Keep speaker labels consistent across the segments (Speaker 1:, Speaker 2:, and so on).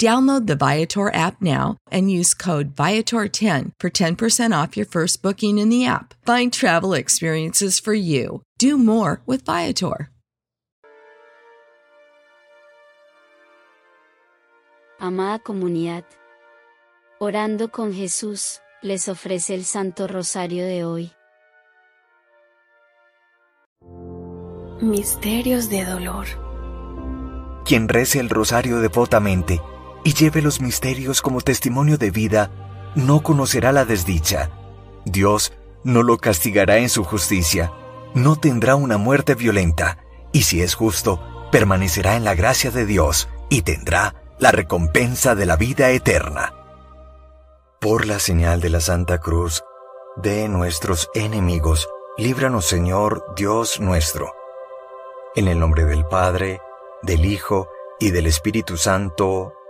Speaker 1: Download the Viator app now and use code Viator10 for 10% off your first booking in the app. Find travel experiences for you. Do more with Viator.
Speaker 2: Amada comunidad, orando con Jesús, les ofrece el Santo Rosario de hoy.
Speaker 3: Misterios de dolor.
Speaker 4: Quien rece el rosario devotamente y lleve los misterios como testimonio de vida, no conocerá la desdicha. Dios no lo castigará en su justicia, no tendrá una muerte violenta, y si es justo, permanecerá en la gracia de Dios y tendrá la recompensa de la vida eterna. Por la señal de la Santa Cruz, de nuestros enemigos, líbranos Señor Dios nuestro. En el nombre del Padre, del Hijo y del Espíritu Santo.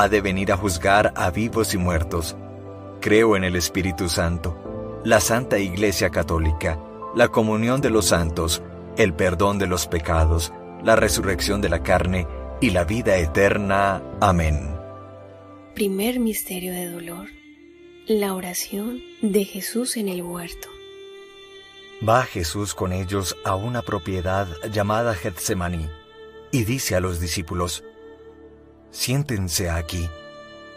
Speaker 4: ha de venir a juzgar a vivos y muertos. Creo en el Espíritu Santo, la Santa Iglesia Católica, la comunión de los santos, el perdón de los pecados, la resurrección de la carne y la vida eterna. Amén.
Speaker 3: Primer misterio de dolor. La oración de Jesús en el huerto.
Speaker 4: Va Jesús con ellos a una propiedad llamada Getsemaní y dice a los discípulos, siéntense aquí,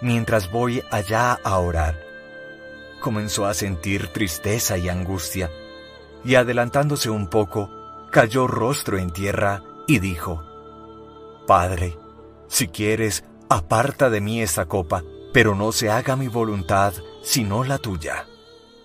Speaker 4: mientras voy allá a orar. Comenzó a sentir tristeza y angustia, y adelantándose un poco, cayó rostro en tierra y dijo, Padre, si quieres, aparta de mí esta copa, pero no se haga mi voluntad, sino la tuya.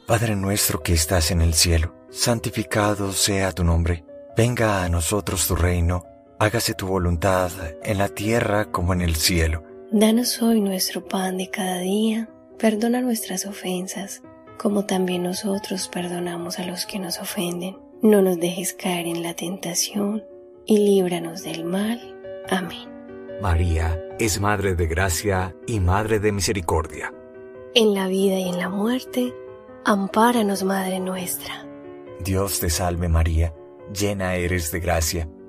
Speaker 4: Padre nuestro que estás en el cielo, santificado sea tu nombre, venga a nosotros tu reino hágase tu voluntad en la tierra como en el cielo.
Speaker 3: Danos hoy nuestro pan de cada día, perdona nuestras ofensas, como también nosotros perdonamos a los que nos ofenden. No nos dejes caer en la tentación, y líbranos del mal. Amén.
Speaker 4: María es Madre de Gracia y Madre de Misericordia.
Speaker 3: En la vida y en la muerte, ampáranos, Madre nuestra.
Speaker 4: Dios te salve María, llena eres de gracia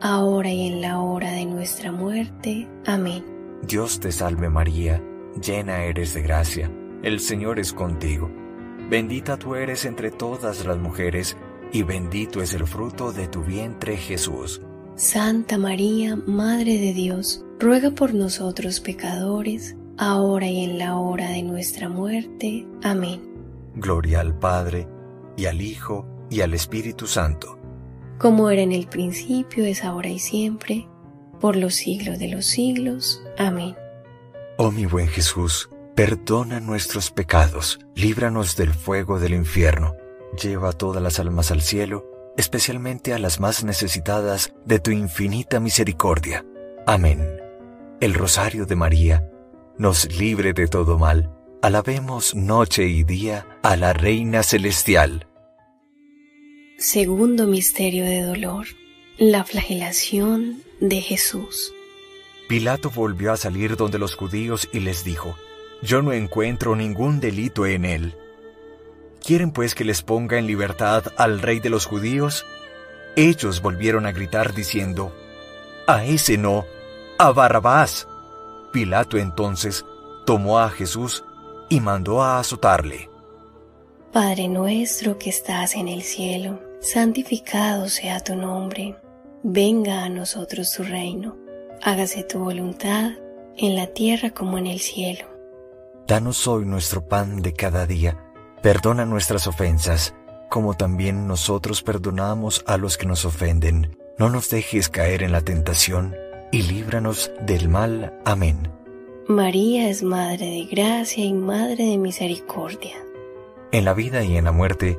Speaker 3: ahora y en la hora de nuestra muerte. Amén.
Speaker 4: Dios te salve María, llena eres de gracia, el Señor es contigo Bendita tú eres entre todas las mujeres, y bendito es el fruto de tu vientre Jesús.
Speaker 3: Santa María, Madre de Dios, ruega por nosotros pecadores, ahora y en la hora de nuestra muerte. Amén.
Speaker 4: Gloria al Padre, y al Hijo, y al Espíritu Santo.
Speaker 3: Como era en el principio, es ahora y siempre, por los siglos de los siglos. Amén.
Speaker 4: Oh mi buen Jesús, Perdona nuestros pecados, líbranos del fuego del infierno, lleva a todas las almas al cielo, especialmente a las más necesitadas de tu infinita misericordia. Amén. El Rosario de María nos libre de todo mal. Alabemos noche y día a la Reina Celestial.
Speaker 3: Segundo misterio de dolor, la flagelación de Jesús.
Speaker 4: Pilato volvió a salir donde los judíos y les dijo, yo no encuentro ningún delito en él. ¿Quieren pues que les ponga en libertad al rey de los judíos? Ellos volvieron a gritar diciendo, A ese no, a Barrabás. Pilato entonces tomó a Jesús y mandó a azotarle.
Speaker 3: Padre nuestro que estás en el cielo, santificado sea tu nombre, venga a nosotros tu reino, hágase tu voluntad en la tierra como en el cielo.
Speaker 4: Danos hoy nuestro pan de cada día. Perdona nuestras ofensas, como también nosotros perdonamos a los que nos ofenden. No nos dejes caer en la tentación, y líbranos del mal. Amén.
Speaker 3: María es Madre de Gracia y Madre de Misericordia.
Speaker 4: En la vida y en la muerte,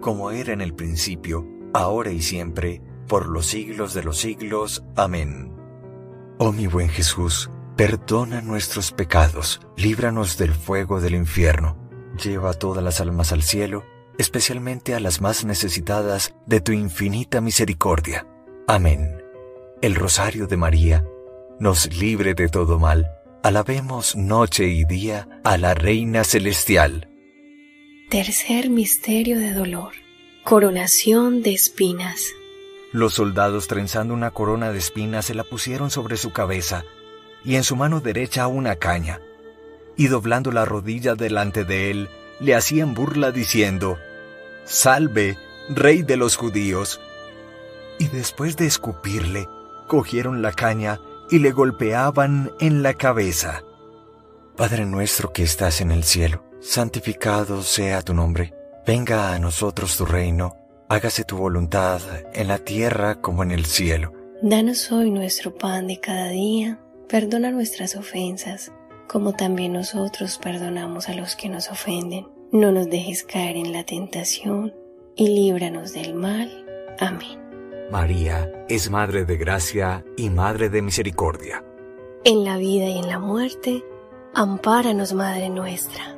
Speaker 4: Como era en el principio, ahora y siempre, por los siglos de los siglos. Amén. Oh mi buen Jesús, perdona nuestros pecados, líbranos del fuego del infierno, lleva a todas las almas al cielo, especialmente a las más necesitadas de tu infinita misericordia. Amén. El rosario de María nos libre de todo mal. Alabemos noche y día a la Reina Celestial.
Speaker 3: Tercer misterio de dolor. Coronación de espinas.
Speaker 4: Los soldados trenzando una corona de espinas se la pusieron sobre su cabeza y en su mano derecha una caña. Y doblando la rodilla delante de él, le hacían burla diciendo, Salve, Rey de los judíos y después de escupirle, cogieron la caña y le golpeaban en la cabeza. Padre nuestro que estás en el cielo, santificado sea tu nombre, venga a nosotros tu reino, hágase tu voluntad en la tierra como en el cielo.
Speaker 3: Danos hoy nuestro pan de cada día, perdona nuestras ofensas, como también nosotros perdonamos a los que nos ofenden. No nos dejes caer en la tentación, y líbranos del mal. Amén.
Speaker 4: María es Madre de Gracia y Madre de Misericordia.
Speaker 3: En la vida y en la muerte, ampáranos, Madre nuestra.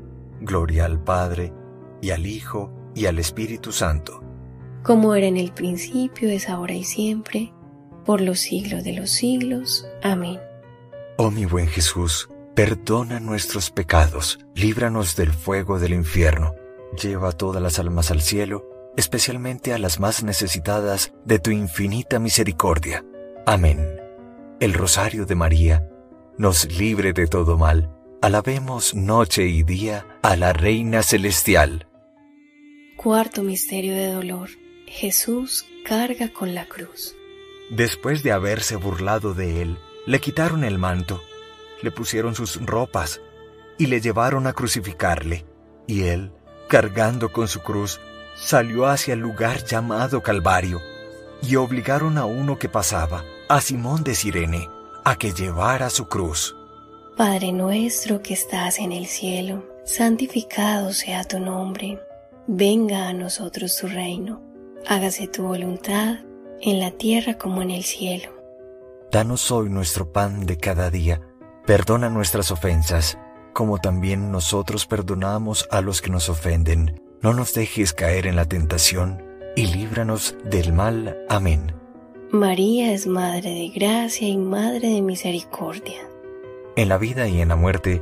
Speaker 4: Gloria al Padre, y al Hijo, y al Espíritu Santo.
Speaker 3: Como era en el principio, es ahora y siempre, por los siglos de los siglos. Amén.
Speaker 4: Oh mi buen Jesús, Perdona nuestros pecados, líbranos del fuego del infierno, lleva todas las almas al cielo, especialmente a las más necesitadas de tu infinita misericordia. Amén. El Rosario de María nos libre de todo mal. Alabemos noche y día a la Reina Celestial.
Speaker 3: Cuarto Misterio de Dolor. Jesús carga con la cruz.
Speaker 4: Después de haberse burlado de él, le quitaron el manto le pusieron sus ropas y le llevaron a crucificarle. Y él, cargando con su cruz, salió hacia el lugar llamado Calvario, y obligaron a uno que pasaba, a Simón de Sirene, a que llevara su cruz.
Speaker 3: Padre nuestro que estás en el cielo, santificado sea tu nombre. Venga a nosotros tu reino. Hágase tu voluntad, en la tierra como en el cielo.
Speaker 4: Danos hoy nuestro pan de cada día Perdona nuestras ofensas, como también nosotros perdonamos a los que nos ofenden. No nos dejes caer en la tentación, y líbranos del mal. Amén.
Speaker 3: María es Madre de Gracia y Madre de Misericordia.
Speaker 4: En la vida y en la muerte,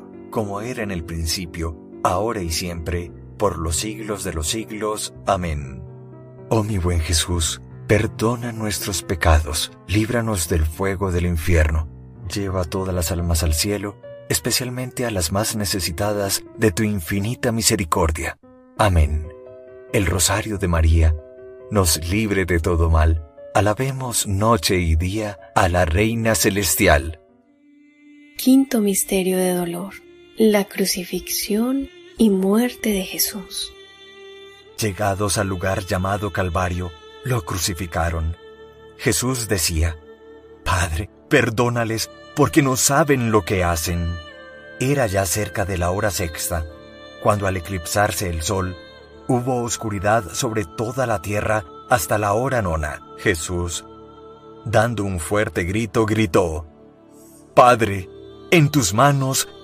Speaker 4: como era en el principio, ahora y siempre, por los siglos de los siglos. Amén. Oh mi buen Jesús, perdona nuestros pecados, líbranos del fuego del infierno, lleva todas las almas al cielo, especialmente a las más necesitadas de tu infinita misericordia. Amén. El rosario de María nos libre de todo mal. Alabemos noche y día a la Reina Celestial.
Speaker 3: Quinto Misterio de Dolor la crucifixión y muerte de Jesús.
Speaker 4: Llegados al lugar llamado Calvario, lo crucificaron. Jesús decía, Padre, perdónales porque no saben lo que hacen. Era ya cerca de la hora sexta, cuando al eclipsarse el sol, hubo oscuridad sobre toda la tierra hasta la hora nona. Jesús, dando un fuerte grito, gritó, Padre, en tus manos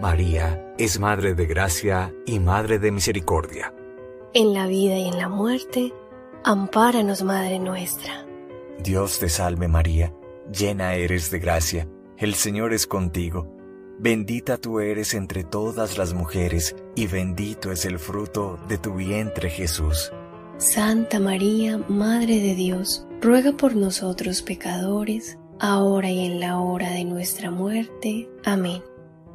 Speaker 4: María es Madre de Gracia y Madre de Misericordia.
Speaker 3: En la vida y en la muerte, ampáranos, Madre nuestra.
Speaker 4: Dios te salve María, llena eres de gracia, el Señor es contigo. Bendita tú eres entre todas las mujeres, y bendito es el fruto de tu vientre Jesús.
Speaker 3: Santa María, Madre de Dios, ruega por nosotros pecadores, ahora y en la hora de nuestra muerte. Amén.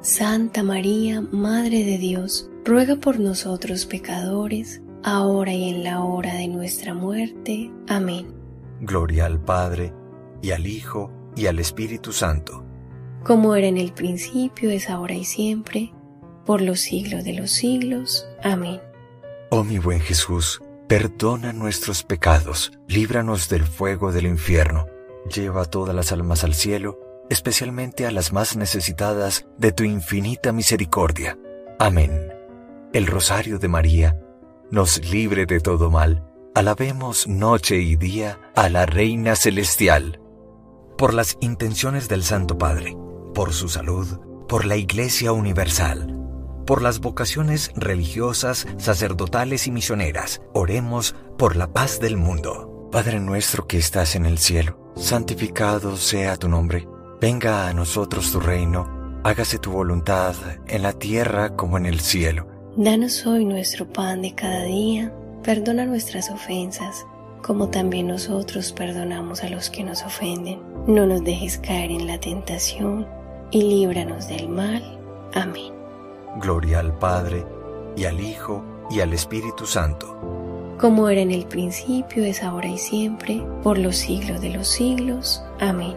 Speaker 3: Santa María, Madre de Dios, ruega por nosotros pecadores, ahora y en la hora de nuestra muerte. Amén.
Speaker 4: Gloria al Padre, y al Hijo, y al Espíritu Santo
Speaker 3: como era en el principio, es ahora y siempre, por los siglos de los siglos. Amén.
Speaker 4: Oh mi buen Jesús, perdona nuestros pecados, líbranos del fuego del infierno, lleva todas las almas al cielo, especialmente a las más necesitadas de tu infinita misericordia. Amén. El rosario de María nos libre de todo mal. Alabemos noche y día a la Reina Celestial. Por las intenciones del Santo Padre por su salud, por la Iglesia Universal, por las vocaciones religiosas, sacerdotales y misioneras. Oremos por la paz del mundo. Padre nuestro que estás en el cielo, santificado sea tu nombre. Venga a nosotros tu reino. Hágase tu voluntad en la tierra como en el cielo.
Speaker 3: Danos hoy nuestro pan de cada día. Perdona nuestras ofensas, como también nosotros perdonamos a los que nos ofenden. No nos dejes caer en la tentación y líbranos del mal. Amén.
Speaker 4: Gloria al Padre, y al Hijo, y al Espíritu Santo.
Speaker 3: Como era en el principio, es ahora y siempre, por los siglos de los siglos. Amén.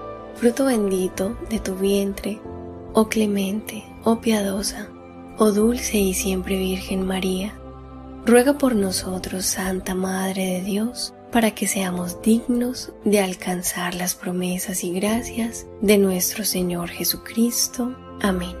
Speaker 3: fruto bendito de tu vientre, oh clemente, oh piadosa, oh dulce y siempre Virgen María. Ruega por nosotros, Santa Madre de Dios, para que seamos dignos de alcanzar las promesas y gracias de nuestro Señor Jesucristo. Amén.